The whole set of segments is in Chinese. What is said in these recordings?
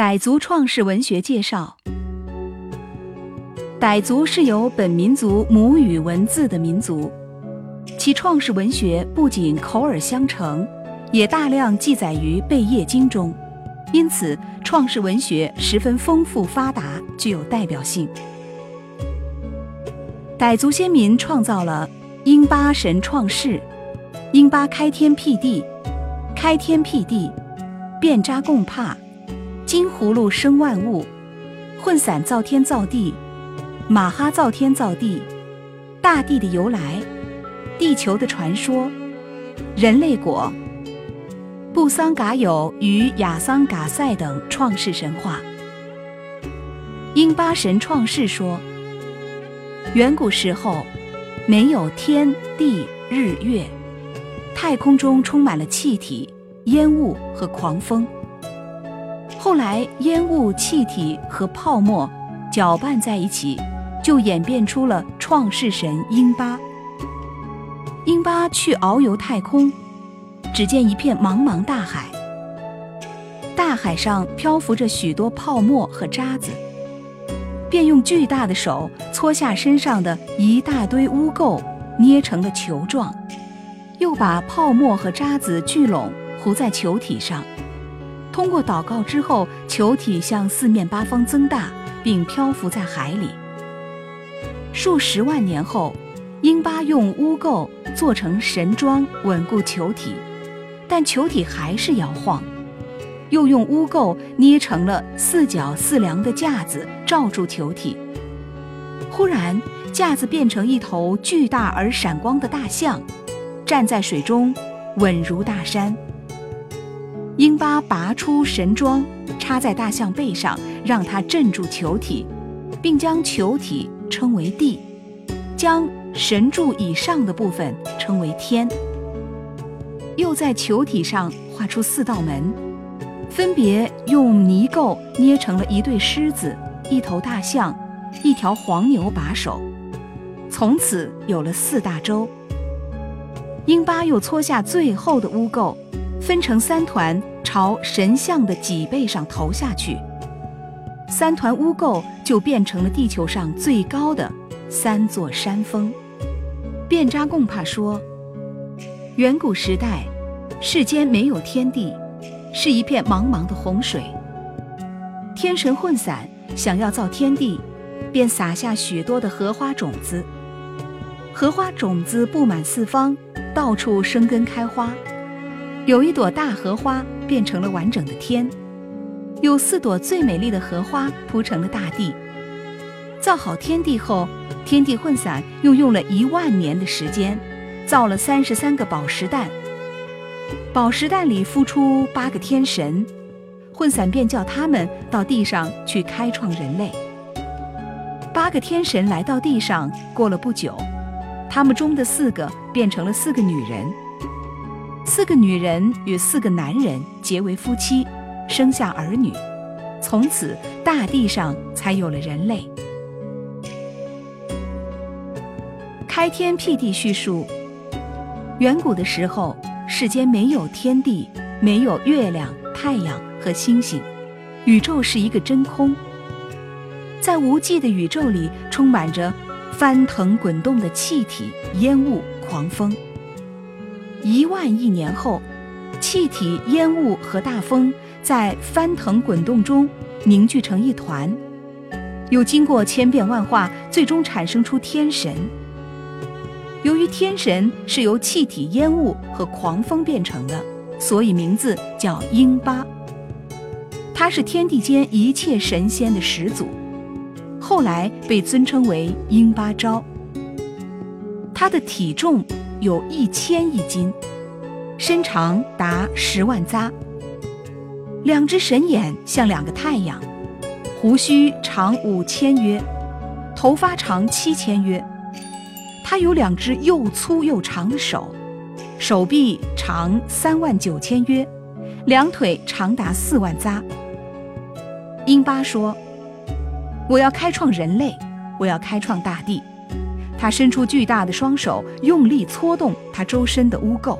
傣族创世文学介绍：傣族是有本民族母语文字的民族，其创世文学不仅口耳相承，也大量记载于贝叶经中，因此创世文学十分丰富发达，具有代表性。傣族先民创造了英巴神创世、英巴开天辟地、开天辟地、变扎贡帕。金葫芦生万物，混散造天造地，马哈造天造地，大地的由来，地球的传说，人类果，布桑嘎有与亚桑嘎塞等创世神话。英巴神创世说，远古时候没有天地日月，太空中充满了气体、烟雾和狂风。后来，烟雾、气体和泡沫搅拌在一起，就演变出了创世神英巴。英巴去遨游太空，只见一片茫茫大海，大海上漂浮着许多泡沫和渣子，便用巨大的手搓下身上的一大堆污垢，捏成了球状，又把泡沫和渣子聚拢，糊在球体上。通过祷告之后，球体向四面八方增大，并漂浮在海里。数十万年后，英巴用污垢做成神桩，稳固球体，但球体还是摇晃。又用污垢捏成了四角四梁的架子，罩住球体。忽然，架子变成一头巨大而闪光的大象，站在水中，稳如大山。英巴拔出神桩，插在大象背上，让它镇住球体，并将球体称为地，将神柱以上的部分称为天。又在球体上画出四道门，分别用泥垢捏成了一对狮子、一头大象、一条黄牛把守。从此有了四大洲。英巴又搓下最后的污垢。分成三团，朝神像的脊背上投下去，三团污垢就变成了地球上最高的三座山峰。辩扎贡帕说，远古时代，世间没有天地，是一片茫茫的洪水。天神混散，想要造天地，便撒下许多的荷花种子，荷花种子布满四方，到处生根开花。有一朵大荷花变成了完整的天，有四朵最美丽的荷花铺成了大地。造好天地后，天地混散又用了一万年的时间，造了三十三个宝石蛋。宝石蛋里孵出八个天神，混散便叫他们到地上去开创人类。八个天神来到地上，过了不久，他们中的四个变成了四个女人。四个女人与四个男人结为夫妻，生下儿女，从此大地上才有了人类。开天辟地叙述：远古的时候，世间没有天地，没有月亮、太阳和星星，宇宙是一个真空。在无际的宇宙里，充满着翻腾滚动的气体、烟雾、狂风。一万亿年后，气体、烟雾和大风在翻腾滚动中凝聚成一团，又经过千变万化，最终产生出天神。由于天神是由气体、烟雾和狂风变成的，所以名字叫英巴。他是天地间一切神仙的始祖，后来被尊称为英巴昭。他的体重。有一千亿斤，身长达十万匝。两只神眼像两个太阳，胡须长五千约，头发长七千约。他有两只又粗又长的手，手臂长三万九千约，两腿长达四万匝。英巴说：“我要开创人类，我要开创大地。”他伸出巨大的双手，用力搓动他周身的污垢，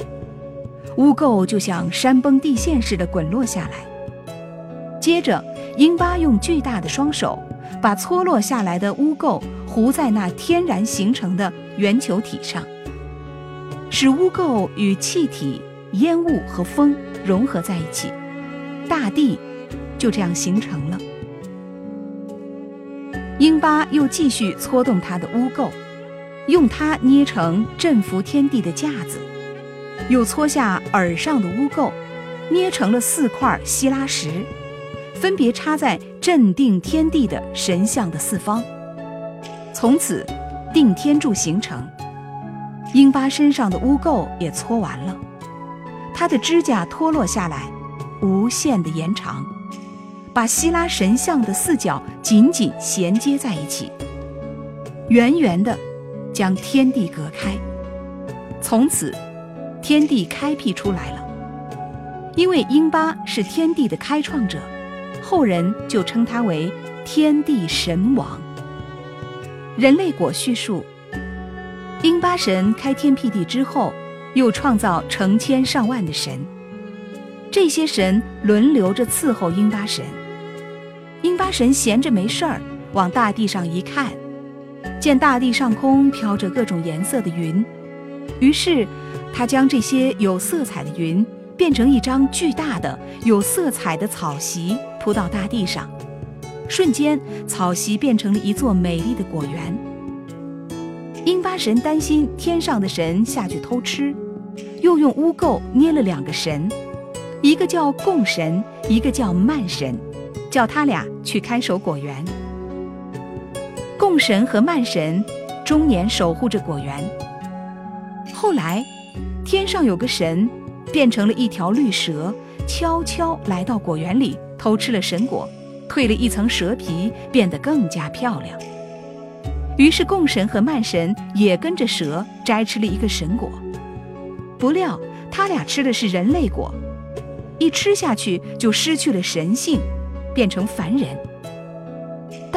污垢就像山崩地陷似的滚落下来。接着，英巴用巨大的双手把搓落下来的污垢糊在那天然形成的圆球体上，使污垢与气体、烟雾和风融合在一起，大地就这样形成了。英巴又继续搓动他的污垢。用它捏成镇服天地的架子，又搓下耳上的污垢，捏成了四块希拉石，分别插在镇定天地的神像的四方。从此，定天柱形成。英巴身上的污垢也搓完了，他的指甲脱落下来，无限的延长，把希拉神像的四角紧紧衔接在一起，圆圆的。将天地隔开，从此天地开辟出来了。因为英巴是天地的开创者，后人就称他为天地神王。人类果叙述，英巴神开天辟地之后，又创造成千上万的神，这些神轮流着伺候英巴神。英巴神闲着没事儿，往大地上一看。见大地上空飘着各种颜色的云，于是他将这些有色彩的云变成一张巨大的有色彩的草席铺到大地上，瞬间草席变成了一座美丽的果园。英巴神担心天上的神下去偷吃，又用污垢捏了两个神，一个叫贡神，一个叫慢神，叫他俩去看守果园。供神和慢神终年守护着果园。后来，天上有个神变成了一条绿蛇，悄悄来到果园里偷吃了神果，蜕了一层蛇皮，变得更加漂亮。于是，供神和慢神也跟着蛇摘吃了一个神果。不料，他俩吃的是人类果，一吃下去就失去了神性，变成凡人。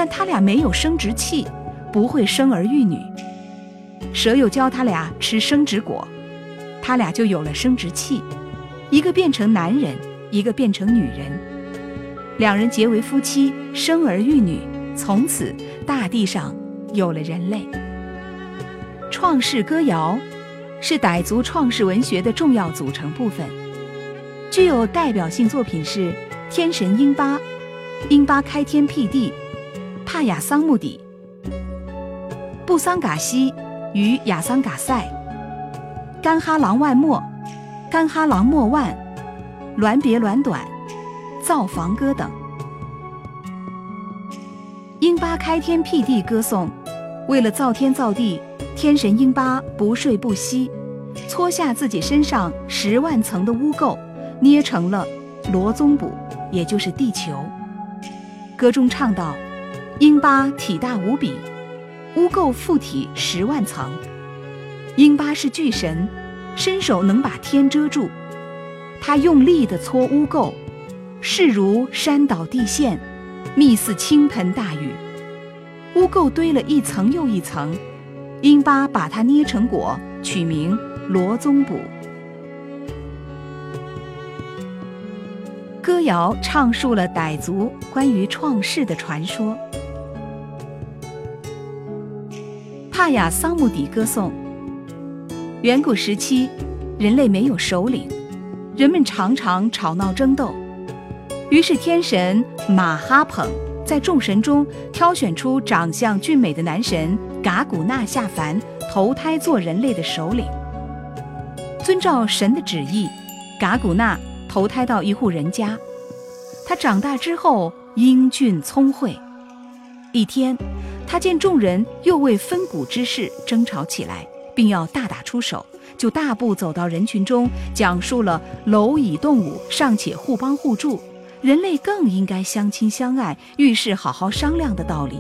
但他俩没有生殖器，不会生儿育女。蛇又教他俩吃生殖果，他俩就有了生殖器，一个变成男人，一个变成女人。两人结为夫妻，生儿育女，从此大地上有了人类。创世歌谣是傣族创世文学的重要组成部分，具有代表性作品是天神英巴，英巴开天辟地。雅桑木底、布桑嘎西与亚桑嘎塞、干哈郎万莫、干哈郎莫万、鸾别鸾短、造房歌等。英巴开天辟地歌颂，为了造天造地，天神英巴不睡不息，搓下自己身上十万层的污垢，捏成了罗宗卜，也就是地球。歌中唱道。英巴体大无比，污垢附体十万层。英巴是巨神，伸手能把天遮住。他用力地搓污垢，势如山倒地陷，密似倾盆大雨。污垢堆了一层又一层，英巴把它捏成果，取名罗宗卜。歌谣唱述了傣族关于创世的传说。帕雅桑木底歌颂：远古时期，人类没有首领，人们常常吵闹争斗。于是天神马哈捧在众神中挑选出长相俊美的男神嘎古纳下凡，投胎做人类的首领。遵照神的旨意，嘎古纳投胎到一户人家。他长大之后英俊聪慧。一天。他见众人又为分谷之事争吵起来，并要大打出手，就大步走到人群中，讲述了蝼蚁动物尚且互帮互助，人类更应该相亲相爱，遇事好好商量的道理。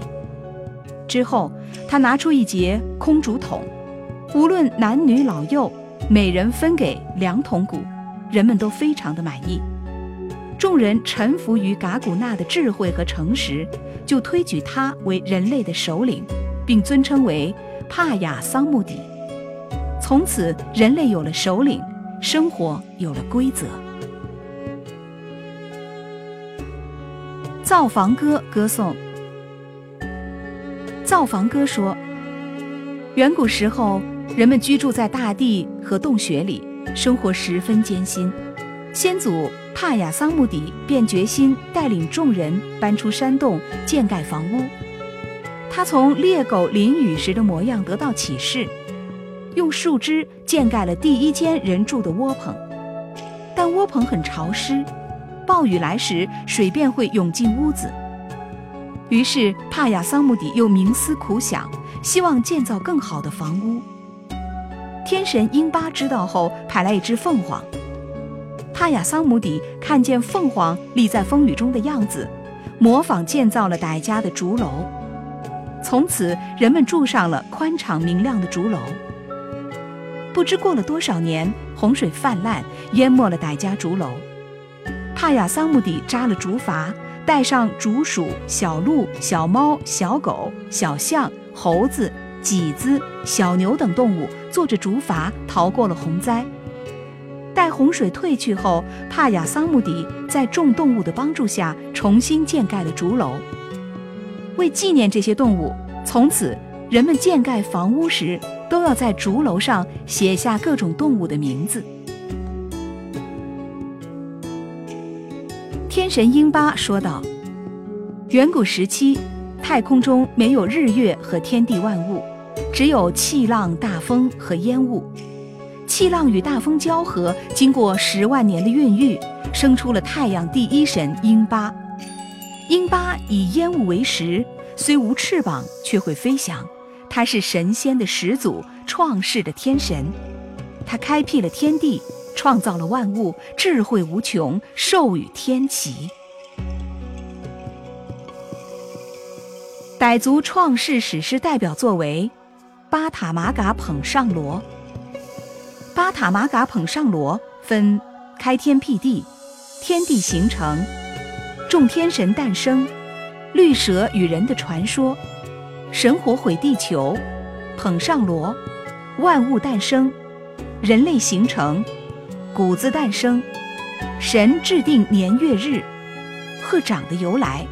之后，他拿出一节空竹筒，无论男女老幼，每人分给两桶谷，人们都非常的满意。众人臣服于噶古纳的智慧和诚实，就推举他为人类的首领，并尊称为帕雅桑木底。从此，人类有了首领，生活有了规则。造房歌歌颂。造房歌说，远古时候，人们居住在大地和洞穴里，生活十分艰辛。先祖帕雅桑木底便决心带领众人搬出山洞，建盖房屋。他从猎狗淋雨时的模样得到启示，用树枝建盖了第一间人住的窝棚。但窝棚很潮湿。暴雨来时，水便会涌进屋子。于是帕雅桑木底又冥思苦想，希望建造更好的房屋。天神英巴知道后，派来一只凤凰。帕雅桑姆底看见凤凰立在风雨中的样子，模仿建造了傣家的竹楼。从此，人们住上了宽敞明亮的竹楼。不知过了多少年，洪水泛滥，淹没了傣家竹楼。帕雅桑木底扎了竹筏，带上竹鼠、小鹿、小猫、小狗、小象、猴子、麂子、小牛等动物，坐着竹筏逃过了洪灾。待洪水退去后，帕雅桑木底在众动物的帮助下重新建盖了竹楼。为纪念这些动物，从此人们建盖房屋时都要在竹楼上写下各种动物的名字。天神英巴说道：“远古时期，太空中没有日月和天地万物，只有气浪、大风和烟雾。气浪与大风交合，经过十万年的孕育，生出了太阳第一神英巴。英巴以烟雾为食，虽无翅膀，却会飞翔。他是神仙的始祖，创世的天神。他开辟了天地。”创造了万物，智慧无穷，授予天齐。傣族创世史诗代表作为《巴塔玛嘎捧上罗》。巴塔玛嘎捧上罗分开天辟地、天地形成、众天神诞生、绿蛇与人的传说、神火毁地球、捧上罗、万物诞生、人类形成。谷子诞生，神制定年月日，鹤长的由来，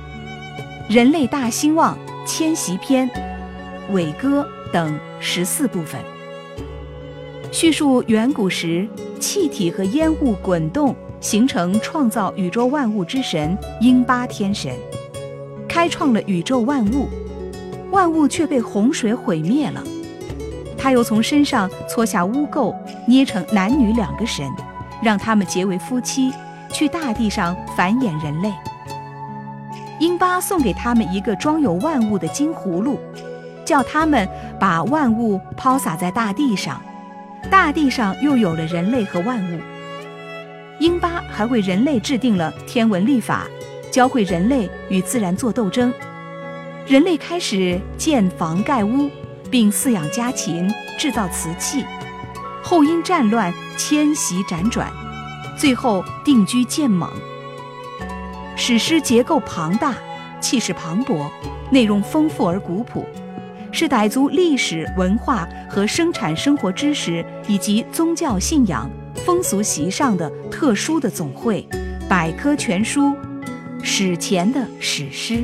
人类大兴旺，迁徙篇，伟歌等十四部分，叙述远古时气体和烟雾滚动形成创造宇宙万物之神英巴天神，开创了宇宙万物，万物却被洪水毁灭了，他又从身上搓下污垢，捏成男女两个神。让他们结为夫妻，去大地上繁衍人类。英巴送给他们一个装有万物的金葫芦，叫他们把万物抛洒在大地上，大地上又有了人类和万物。英巴还为人类制定了天文历法，教会人类与自然做斗争。人类开始建房盖屋，并饲养家禽，制造瓷器。后因战乱迁徙辗转，最后定居建蒙。史诗结构庞大，气势磅礴，内容丰富而古朴，是傣族历史文化和生产生活知识以及宗教信仰、风俗习尚的特殊的总汇，百科全书，史前的史诗。